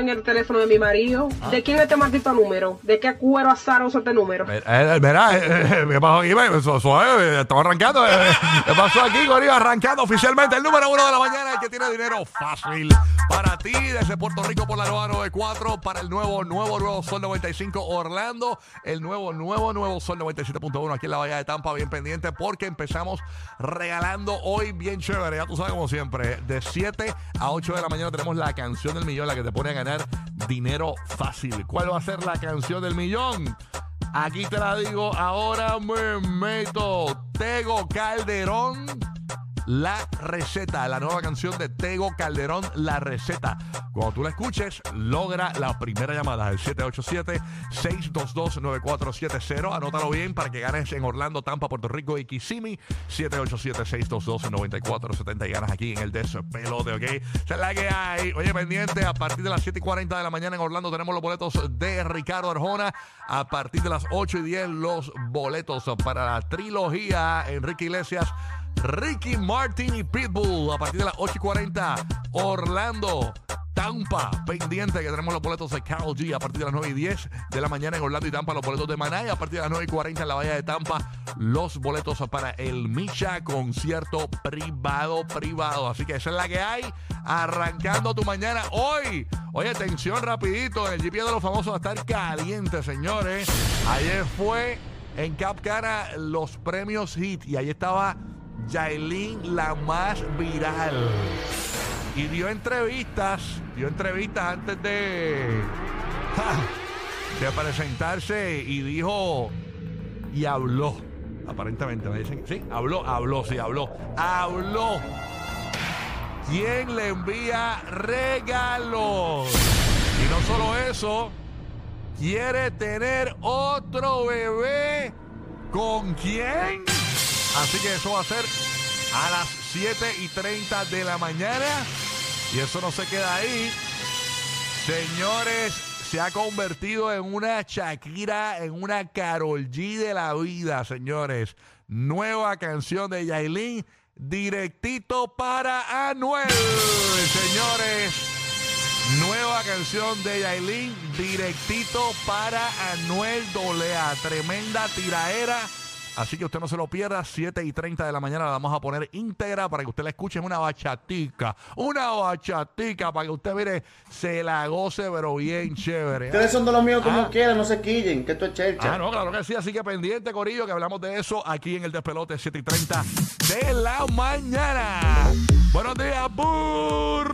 en el teléfono de mi marido. ¿De quién es este maldito número? ¿De qué cuero azaroso este número? Eh, eh, Verá, eh, ¿qué pasó aquí? Eh, estamos arrancando. ¿Qué pasó aquí, Corillo? Arrancando oficialmente el número uno de la mañana, el que tiene dinero fácil para ti desde Puerto Rico por la nueva 94, para el nuevo, nuevo, nuevo Sol 95 Orlando, el nuevo, nuevo, nuevo Sol 97.1 aquí en la Bahía de Tampa, bien pendiente porque empezamos regalando hoy bien chévere, ya tú sabes como siempre, de 7 a 8 de la mañana tenemos la canción del millón, la que te pone a ganar dinero fácil. ¿Cuál va a ser la canción del millón? Aquí te la digo, ahora me meto. Tego Calderón, la receta. La nueva canción de Tego Calderón, la receta. Cuando tú la escuches, logra la primera llamada, el 787-622-9470. Anótalo bien para que ganes en Orlando, Tampa, Puerto Rico y Kissimmee. 787-622-9470 y ganas aquí en el despelote, ¿ok? Esa es la que hay. Oye, pendiente, a partir de las 7 y 40 de la mañana en Orlando tenemos los boletos de Ricardo Arjona. A partir de las 8 y 10 los boletos para la trilogía Enrique Iglesias. Ricky Martin y Pitbull a partir de las 8 y 40 Orlando Tampa, pendiente que tenemos los boletos de Carol G a partir de las 9 y 10 de la mañana en Orlando y Tampa, los boletos de Maná y a partir de las 9 y 40 en la Bahía de Tampa, los boletos para el Misha concierto privado, privado. Así que esa es la que hay, arrancando tu mañana hoy. Oye, atención rapidito, el GP de los famosos va a estar caliente, señores. Ayer fue en Cap Cana los premios HIT y ahí estaba Yailin, la más viral y dio entrevistas, dio entrevistas antes de, de presentarse y dijo y habló, aparentemente me dicen, sí, habló, habló, sí, habló, habló. ¿Quién le envía regalos? Y no solo eso, quiere tener otro bebé. ¿Con quién? Así que eso va a ser a las 7 y 30 de la mañana. Y eso no se queda ahí. Señores, se ha convertido en una Shakira, en una Carol G de la vida, señores. Nueva canción de Yailin, directito para Anuel, señores. Nueva canción de Yailin, directito para Anuel Dolea. Tremenda tiraera. Así que usted no se lo pierda, 7 y 30 de la mañana la vamos a poner íntegra para que usted la escuche una bachatica. Una bachatica para que usted, mire, se la goce, pero bien chévere. Ustedes son de los míos como Ah. quieran, no se quillen, que esto es chercha. Ah, no, claro que sí, así que pendiente, Corillo, que hablamos de eso aquí en el despelote 7 y 30 de la mañana. Buenos días, Burbu.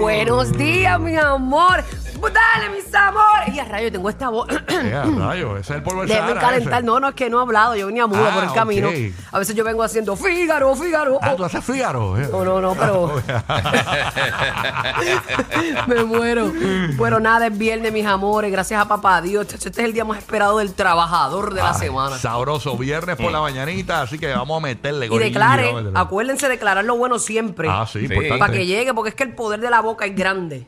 Buenos días, mi amor. Dale, mis amores. A rayo, tengo esta voz. Eh, a rayo, ese es el polvo del Déjame Sahara, calentar. ese. No, no, es que no he hablado. Yo venía muda Ah, por el camino. ok. A veces yo vengo haciendo Fígaro, Fígaro. Ah, tú haces Fígaro. eh. No, no, no, pero. Me muero. Pero nada, es viernes, mis amores. Gracias a papá Dios. Chacho, Este es el día más esperado del trabajador de la Ay, semana. Sabroso, viernes por la mañanita, así que vamos a meterle Y Corillo, declare, vamos a meterle. acuérdense de declarar lo bueno siempre. Ah, sí, Sí. importante. Para que llegue, porque es que el poder de la boca es grande.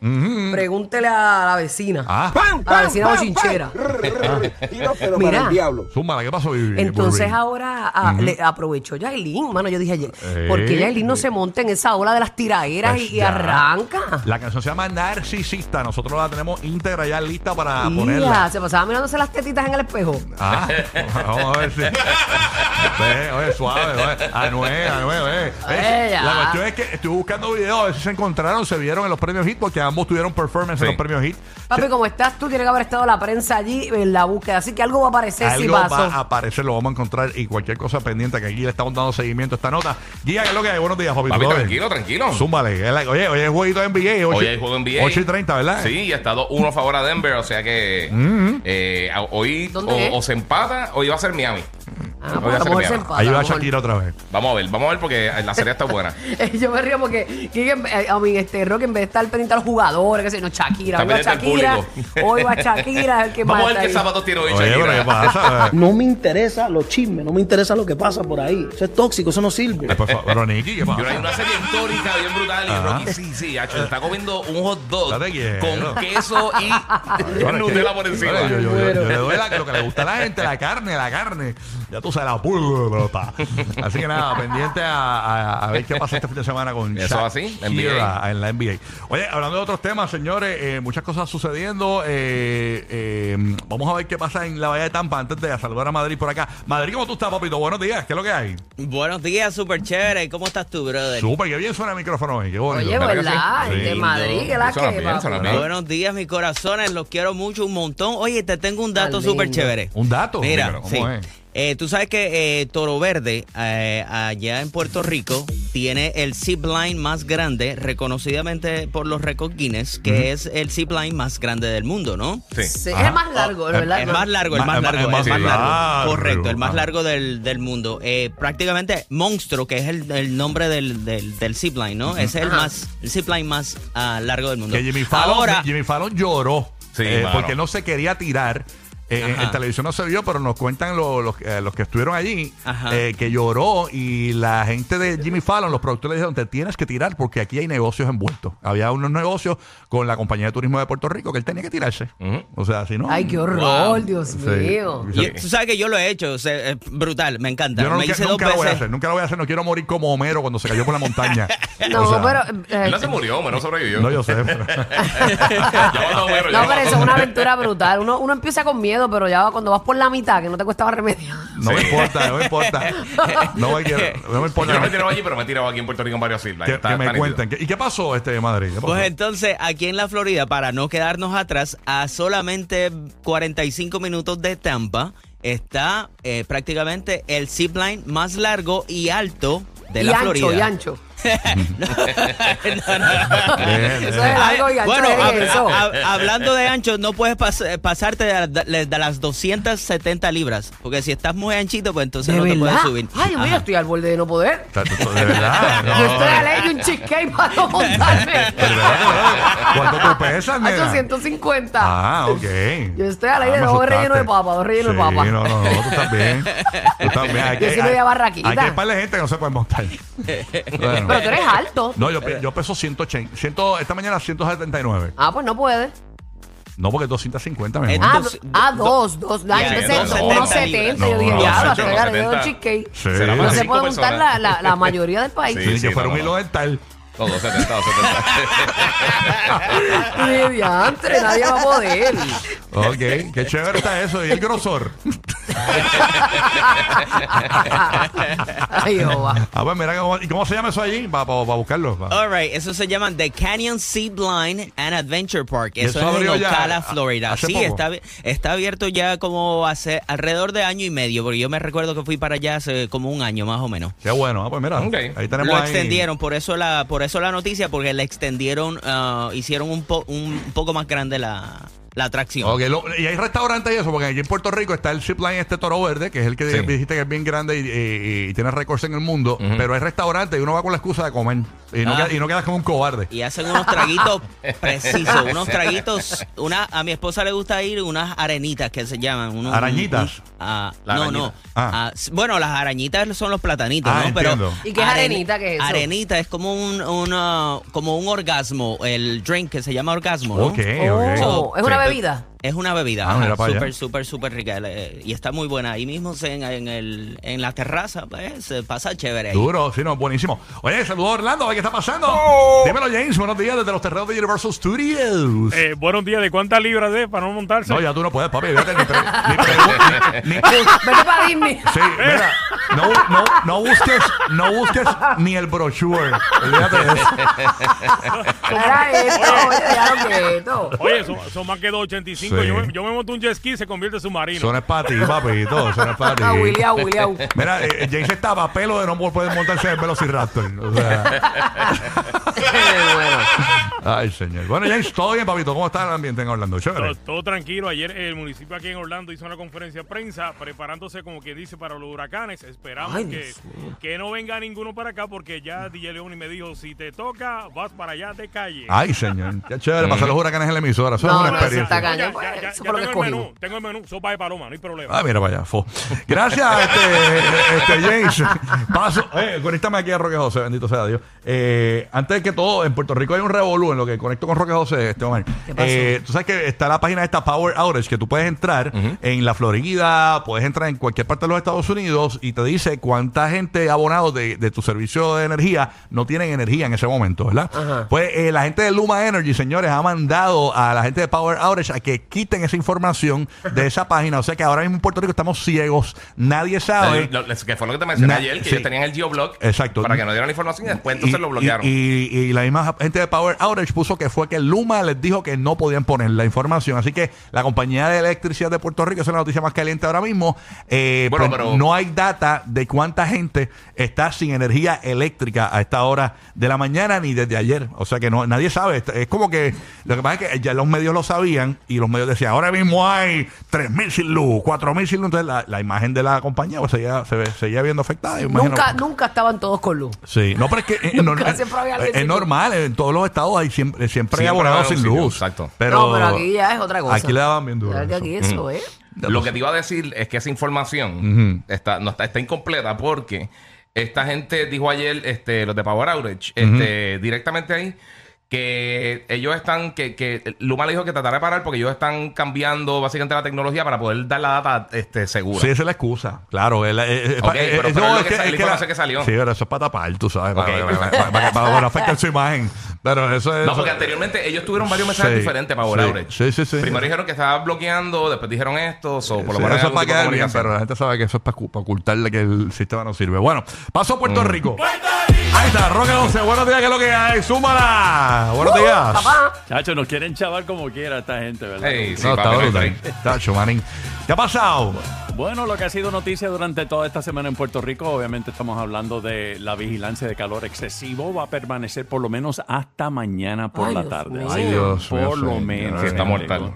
Pregúntele a la vecina. Ah, a la vecina bochinchera. Pero Mira. para el diablo. zúmbala, ¿qué pasó, Vivi? Entonces ahora ah, le aprovechó Yailin, mano. Yo dije ayer, ¿por qué Eh. Yailin no se monta en esa ola de las tiraderas Pues y, y ya. arranca? La canción se llama Narcisista. Nosotros la tenemos íntegra ya lista para ponerla. se pasaba mirándose las tetitas en el espejo. Ah, vamos a ver si. Ve, oye, suave, oye. Anuel, Anuel, oye. Oye, ya. La cuestión es que estuve buscando videos, a ver si se encontraron, se vieron en los premios Hit, porque ambos tuvieron performance en Sí. los premios Hit. Papi, como estás tú, tiene que haber estado la prensa allí en la búsqueda. Así que algo va a aparecer si Algo pasó. va a aparecer, lo vamos a encontrar y cualquier cosa pendiente que aquí le estamos dando seguimiento a esta nota. Guía, ¿qué es lo que hay? Buenos días, papi. Papi, tranquilo, tranquilo. Zúmbale. Oye, hoy es jueguito de NBA. ocho- Hoy hay juego NBA. 8 y 30, ¿verdad? Sí, y ha estado uno a favor a Denver, o sea que eh, a- hoy ¿Dónde o, o se empata o iba a ser Miami. Ah, pues a a lo mejor se empata, Ahí a lo va mejor. Shakira otra vez. Vamos a ver, vamos a ver porque la serie está buena. Yo me río porque Kike, eh, a mí, este Rock, en vez de estar pendiente a los jugadores, que sé, no, Shakira, Está hoy va pendiente Shakira, público. hoy va Shakira, el que Vamos a mata ver qué ahí. zapatos tiene hoy Oye, pero ¿qué Shakira. pasa? No me interesa los chismes, no me interesa lo que pasa por ahí. Eso es tóxico, eso no sirve. Eh, por favor, pero Nicky, ¿qué una, hay pasa? una serie histórica bien brutal y Ajá. Rocky sí, sí, hacho, se está comiendo un hot dog Date quieto. con queso y Bueno, es que- Nutella por encima. Bueno, yo, yo- yo- Bueno. yo le doy la- lo que le gusta a la gente, la carne, la carne. Ya tú de la pelota. Así que nada, pendiente a, a- a ver qué pasa este fin de semana con Eso Shaq así, NBA. en la NBA. Oye, hablando de otros temas, señores, eh, muchas cosas sucediendo. Eh, eh, vamos a ver qué pasa en la Bahía de Tampa antes de saludar a Madrid por acá. Madrid, ¿cómo tú estás, papito? Buenos días, ¿qué es lo que hay? Buenos días, súper chévere. ¿Cómo estás tú, brother? Súper, que bien suena el micrófono hoy, qué bonito. Oye, ¿verdad que ¿verdad? sí? De Sí, Madrid, que la que, papi? Buenos días, mis corazones. Los quiero mucho, un montón. Oye, te tengo un dato Tan súper lindo. chévere. Un dato. Mira, Dímelo, sí. ¿cómo es? Eh, tú sabes que eh, Toro Verde, eh, allá en Puerto Rico, tiene el zipline más grande, reconocidamente por los récords Guinness, que es el zipline más grande del mundo, ¿no? Sí. Sí, es el más largo, ¿verdad? El más largo, el más largo, el más largo. largo. Correcto, el más largo del, del mundo. Eh, prácticamente Monstruo, que es el, el nombre del, del, del zipline, ¿no? Ese es el más, el zipline más ah, largo del mundo. Que Jimmy Fallon, Ahora, Jimmy Fallon lloró Sí, eh, porque no se quería tirar. Eh, en, Ajá. en televisión no se vio, pero nos cuentan lo- los, eh, los que estuvieron allí eh, que lloró y la gente de Jimmy Fallon, los productores le dijeron, te tienes que tirar porque aquí hay negocios envueltos. Había unos negocios con la compañía de turismo de Puerto Rico que él tenía que tirarse. O sea, si no... Ay, qué horror, Wow. Dios Sí. mío. y tú sabes que yo lo he hecho, o sea, es brutal, me encanta. Yo no, me nunca, hice dos nunca lo voy a hacer, nunca lo voy a hacer. No quiero morir como Homero cuando se cayó por la montaña. No, O sea, pero. eh, Él no se murió, menos sobrevivió. No, yo sé. pero- No, pero eso es una aventura brutal. Uno, uno empieza con miedo, pero ya cuando vas por la mitad, que no te cuesta remediar. No me importa, no me importa. No me, quiero- no me importa. Yo no me he tirado allí, pero me he tirado aquí en Puerto Rico en varios islas. que, Está- que me está nítido. cuenten. ¿Qué- ¿Y qué pasó este Madrid? ¿Qué pasó? Pues entonces, aquí en la Florida, para no quedarnos atrás, a solamente 45 minutos de Tampa, está eh, prácticamente el zipline más largo y alto de y la ancho, Florida. y ancho. No, no. Bien, Eso es largo y ancho. Bueno, hab- eso. hablando de ancho, no puedes pas- pasarte de, de- de las 270 libras. Porque si estás muy anchito, pues entonces ¿De no te verdad? puedes subir. Ay, Dios mío, estoy al borde de no poder. De verdad. no. Yo estoy a ley de un cheesecake para no montarme. De ¿Cuánto tú pesas, nena? 850. Ah, ok. Yo estoy a la idea Ah, de me dos rellenos de papa, dos rellenos de Sí, papa. no, no, no, tú estás bien. Tú estás bien. Hay Yo sí me voy a barraquita. Hay que par de gente que no se puede montar. Bueno. Pero tú eres alto. No, yo, pe- yo peso 180. 100, esta mañana 179. Ah, pues no puede. No, porque 250 me. Ah, do- ah, dos, dos. Ya, yo pensé dos unos 70. setenta Yo dije, No, diablo, no, hasta de 70. cheesecake. Sí. Será No se cinco puede montar personas. la, la, la mayoría del país. Sí, Sí, sí, que fuera no, un no. hilo dental. No, 270, 270. Ni diantre, nadie va a poder. Ok, qué chévere está eso. ¿Y el grosor? Ay, Jehová. Ah, pues mira, ¿y cómo se llama eso allí? Para buscarlo. pa. All right, eso se llama The Canyon Sea Blind and Adventure Park. ¿Y Eso, eso es en abrió ya Ocala, a- Florida. hace Sí, poco? está, abi- está abierto ya como hace alrededor de año y medio, porque yo me recuerdo que fui para allá hace como un año más o menos. Qué bueno. Ah, pues mira, Ok. ahí tenemos Lo ahí- extendieron, por eso la, por eso la noticia, porque le extendieron, ah, hicieron un, po- un poco más grande la, la atracción. Ok, lo- y hay restaurantes y eso, porque aquí en Puerto Rico está el zipline este Toro Verde, que es el que Sí. dijiste que es bien grande y, y- y tiene récords en el mundo, pero hay restaurantes y uno va con la excusa de comer y no, Ah. queda- y no quedas como un cobarde. Y hacen unos traguitos precisos, unos traguitos. Una, a mi esposa le gusta ir unas arenitas que se llaman. unos- ¿Arañitas? un- ah, La no, arañita. no. Ah. Ah, s- bueno, las arañitas son los platanitos, Ah, ¿no? entiendo. ¿Y qué es arenita? ¿Qué es eso? Arenita es como un, una- como un orgasmo, el drink que se llama orgasmo, ¿no? Ok, Oh. ¿Es una Sí. Bebida? Es una bebida, Ah, súper, súper, súper rica eh, y está muy buena. Ahí mismo se- en, en el, en la terraza, pues, se pasa chévere ahí. Duro, sí, no, buenísimo. Oye, saludos Orlando, a ver qué está pasando. Dímelo, James, buenos días desde los terrenos de Universal Studios. Eh, buenos días, ¿de cuántas libras de para no montarse? no, ya tú no puedes, papi, fíjate, ni, pre- ni pregun- ni- ni- Vete para Disney. Sí, mira, no, no, no busques, no busques ni el brochure. Olvídate de eso. Era esto, oye, déjalo quieto. Oye, son, son más que 285. Sí. Yo, me- yo me monto un jet ski y se convierte en submarino. Eso no es para ti, papito, eso no es para ti. A Willy. Mira, eh, James estaba a pelo de no poder montarse en el Velociraptor. O sea, bueno. ay, señor. Bueno, James, todo bien, papito. ¿Cómo está el ambiente en Orlando? todo, Chévere. todo tranquilo. Ayer el municipio aquí en Orlando hizo una conferencia de prensa preparándose, como que dice, para los huracanes. Esperamos Ay, que, que no venga ninguno para acá porque ya DJ Leoni me dijo, si te toca, vas para allá de calle. Ay, señor. Qué chévere pasar los huracanes en la emisora. Eso No, es una no, experiencia. ya, ya- ya- eso ya tengo el menú, tengo el menú, sopa de paloma, no hay problema. Ah, mira para allá. fo. Gracias, este, este James. Paso. Eh, conéctame aquí a Roque José, bendito sea Dios. Eh, antes de que todo en Puerto Rico hay un revolú en lo que conecto con Roque José, este Omar. ¿Qué pasó? Eh, tú sabes que está la página de esta Power Outage que tú puedes entrar en la Florida, puedes entrar en cualquier parte de los Estados Unidos y te dice cuánta gente abonado de, de tu servicio de energía no tienen energía en ese momento, ¿verdad? Ajá. Pues eh, la gente de Luma Energy, señores, ha mandado a la gente de Power Outage a que quiten esa información de esa página. O sea que ahora mismo en Puerto Rico estamos ciegos, nadie sabe. Lo- lo- que fue lo que te mencioné Na- ayer, que sí. ellos tenían el geoblock Exacto. para que no dieran la información y después entonces Y- lo bloquearon. Y, y- y la misma gente de Power Outage puso que fue que Luma les dijo que no podían poner la información. Así que la compañía de electricidad de Puerto Rico, esa es la noticia más caliente ahora mismo, eh, Bueno, pues pero- no hay data de cuánta gente está sin energía eléctrica a esta hora de la mañana ni desde ayer. O sea que no nadie sabe. Es como que lo que pasa es que ya los medios lo sabían y los medios decían, ahora mismo hay 3.000 sin luz, 4.000 sin luz. Entonces la, la imagen de la compañía pues, seguía, se ve- seguía viendo afectada. Nunca, nunca estaban todos con luz. Sí, no, pero es que eh, Nunca, normal- siempre había alguien es normal, en todos los estados hay siempre, siempre, hay abonados sin luz. exacto. Pero, no, pero aquí ya es otra cosa. Aquí le daban bien duro. Ya que eso. aquí eso, ¿eh? Lo que te iba a decir es que esa información está, no está, está incompleta porque esta gente dijo ayer, este, los de Power Outage, este, directamente ahí, que ellos están, que, que Luma le dijo que tratara de parar porque ellos están cambiando básicamente la tecnología para poder dar la data este, segura. Sí, esa es la excusa. Claro. eh, eh, Ok, pero- pero no, es lo que la salió. Sí, pero eso es para tapar, tú sabes. Para, para- para- para- para afecte su imagen. Pero eso es. No, porque anteriormente ellos tuvieron varios mensajes Sí, diferentes para Power sí, sí, sí, sí. Primero dijeron que estaba bloqueando, después dijeron esto, so, por lo Sí, menos eso es para quedar bien, pero la gente sabe que eso es para, para ocultarle que el sistema no sirve. Bueno, paso a Mm. Puerto Rico. Ahí está, Roque 11. Buenos días, ¿qué es lo que hay? ¡Súmala! Buenos días. Papá, Chacho, nos quieren chaval como quiera esta gente, ¿verdad? Ey, sí, no, está brutal. Tacho, manín. ¿Qué ha pasado? Bueno, lo que ha sido noticia durante toda esta semana en Puerto Rico, obviamente estamos hablando de la vigilancia de calor excesivo, va a permanecer por lo menos hasta mañana por Ay, la Dios tarde. Ay, Dios mío, por lo menos. Está mortal.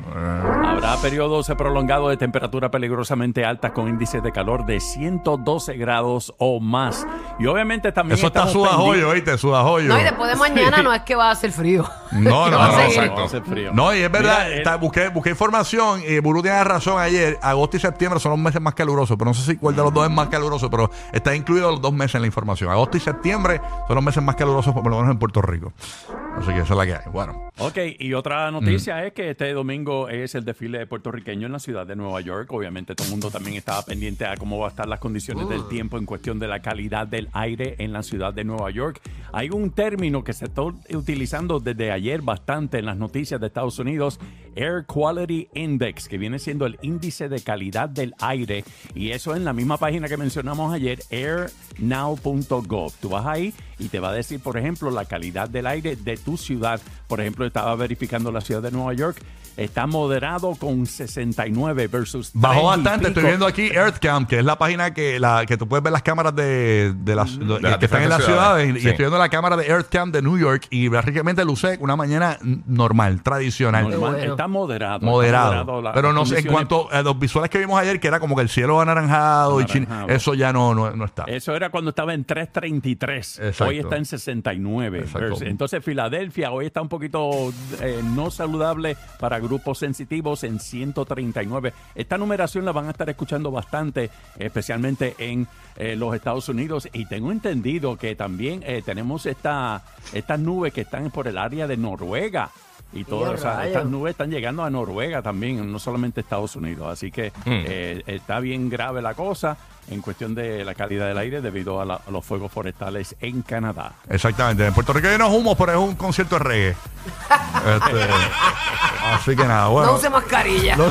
Habrá periodos prolongados de temperatura peligrosamente altas con índices de calor de 112 grados o más. Y obviamente también Eso está sudajoyo, ¿oíste? Sudajoyo. no, y después de mañana no es que va a hacer frío. No, no, no, seguir. exacto. Frío. No, y es verdad, Mira, está- busqué, busqué información y Buru tiene razón ayer. Agosto y septiembre son los meses más calurosos, pero no sé si cuál de los dos es más caluroso, pero está incluido los dos meses en la información. Agosto y septiembre son los meses más calurosos, por lo menos en Puerto Rico. Así que esa es la que hay. Bueno, Ok, y otra noticia es que este domingo es el desfile puertorriqueño en la ciudad de Nueva York. Obviamente todo el mundo también estaba pendiente a cómo va a estar las condiciones del tiempo en cuestión de la calidad del aire en la ciudad de Nueva York. Hay un término que se está utilizando desde ayer bastante en las noticias de Estados Unidos, Air Quality Index, que viene siendo el índice de calidad del aire. Y eso en la misma página que mencionamos ayer, airnow.gov. Tú vas ahí y te va a decir, por ejemplo, la calidad del aire de tu ciudad. Por ejemplo, estaba verificando la ciudad de Nueva York. Está moderado con 69 versus bajó 30 y bastante. Estoy viendo aquí EarthCam, que es la página que, la, que tú puedes ver las cámaras de, de las, de- las que están en las ciudades. ciudades, Y sí. estoy viendo la cámara de EarthCam de New York y básicamente luce una mañana normal, tradicional. Normal. Está moderado. Moderado. la- pero no sé, en cuanto a los visuales que vimos ayer, que era como que el cielo anaranjado, y Anaranjado. eso ya no, no, no está. Eso era cuando estaba en 333. Exacto. Hoy está en 69. Exacto. Entonces Filadelfia hoy está un poquito eh, no saludable para grupos sensitivos en 139. Esta numeración la van a estar escuchando bastante, especialmente en eh, los Estados Unidos. Y tengo entendido que también eh, tenemos esta, estas nubes que están por el área de Noruega. Y todas ¡Qué o sea, estas nubes están llegando a Noruega también, no solamente Estados Unidos. Así que eh, está bien grave la cosa en cuestión de la calidad del aire debido a, la- a los fuegos forestales en Canadá. Exactamente. En Puerto Rico hay unos humos, pero es un concierto de reggae. Este, así que nada, bueno. No use mascarilla. No, no.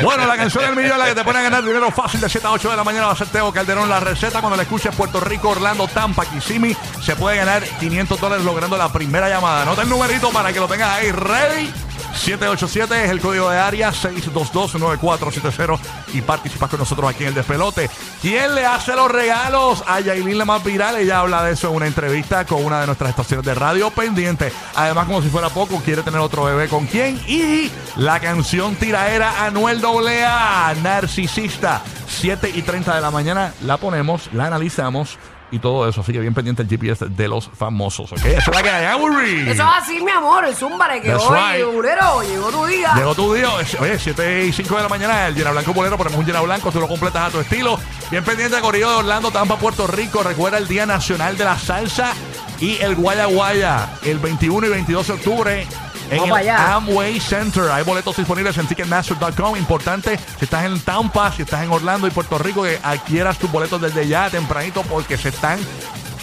Bueno, la canción del millón, la que te pone a ganar dinero fácil de 7 a 8 de la mañana va a ser Teo Calderón. La receta cuando la escuches Puerto Rico, Orlando, Tampa, Kissimmee, se puede ganar 500 dólares logrando la primera llamada. Anota el numerito para que lo tengas ahí ready. 787 es el código de área 622-9470 y participas con nosotros aquí en el despelote. ¿Quién le hace los regalos a Yailin la más viral? Ella habla de eso en una entrevista con una de nuestras estaciones de radio pendiente. Además, como si fuera poco, quiere tener otro bebé con quién. Y la canción tiraera Anuel AA, Narcisista. 7 y 30 de la mañana la ponemos, la analizamos y todo eso. Así que bien pendiente el GPS de los famosos. ¿Ok? Eso es la que hay. Aburri. Eso es así, mi amor. El zúmbare que That's hoy, right. burero, llegó tu día. Llegó tu día, oye, 7 y 5 de la mañana, el llena blanco bolero, ponemos un llena blanco, tú lo completas a tu estilo. Bien pendiente Corillo de Orlando, Tampa, Puerto Rico. Recuerda el Día Nacional de la Salsa Y el Guaya Guaya, el 21 y 22 de octubre. En el allá. Amway Center. Hay boletos disponibles en Ticketmaster.com. Importante, si estás en Tampa, si estás en Orlando y Puerto Rico, que adquieras tus boletos desde ya tempranito porque se están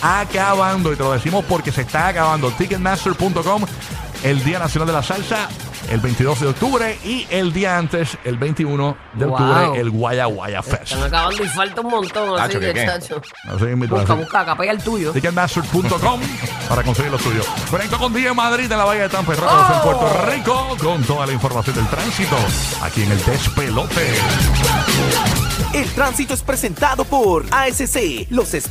acabando. Y te lo decimos porque se está acabando. Ticketmaster.com, el Día Nacional de la Salsa, el 22 de octubre. Y el día antes, el 21 de Wow. octubre, el Guaya Guaya Fest. Están acabando y falta un montón. Así Tacho, que, ¿qué chacho. Así Busca, así. busca, acá pega el tuyo. Ticketmaster.com para conseguir lo suyo. Conecto con DJ Madrid en la Bahía de Tampa y Ramos en Puerto Rico con toda la información del tránsito aquí en el Despelote. El tránsito es presentado por ASC, los expertos.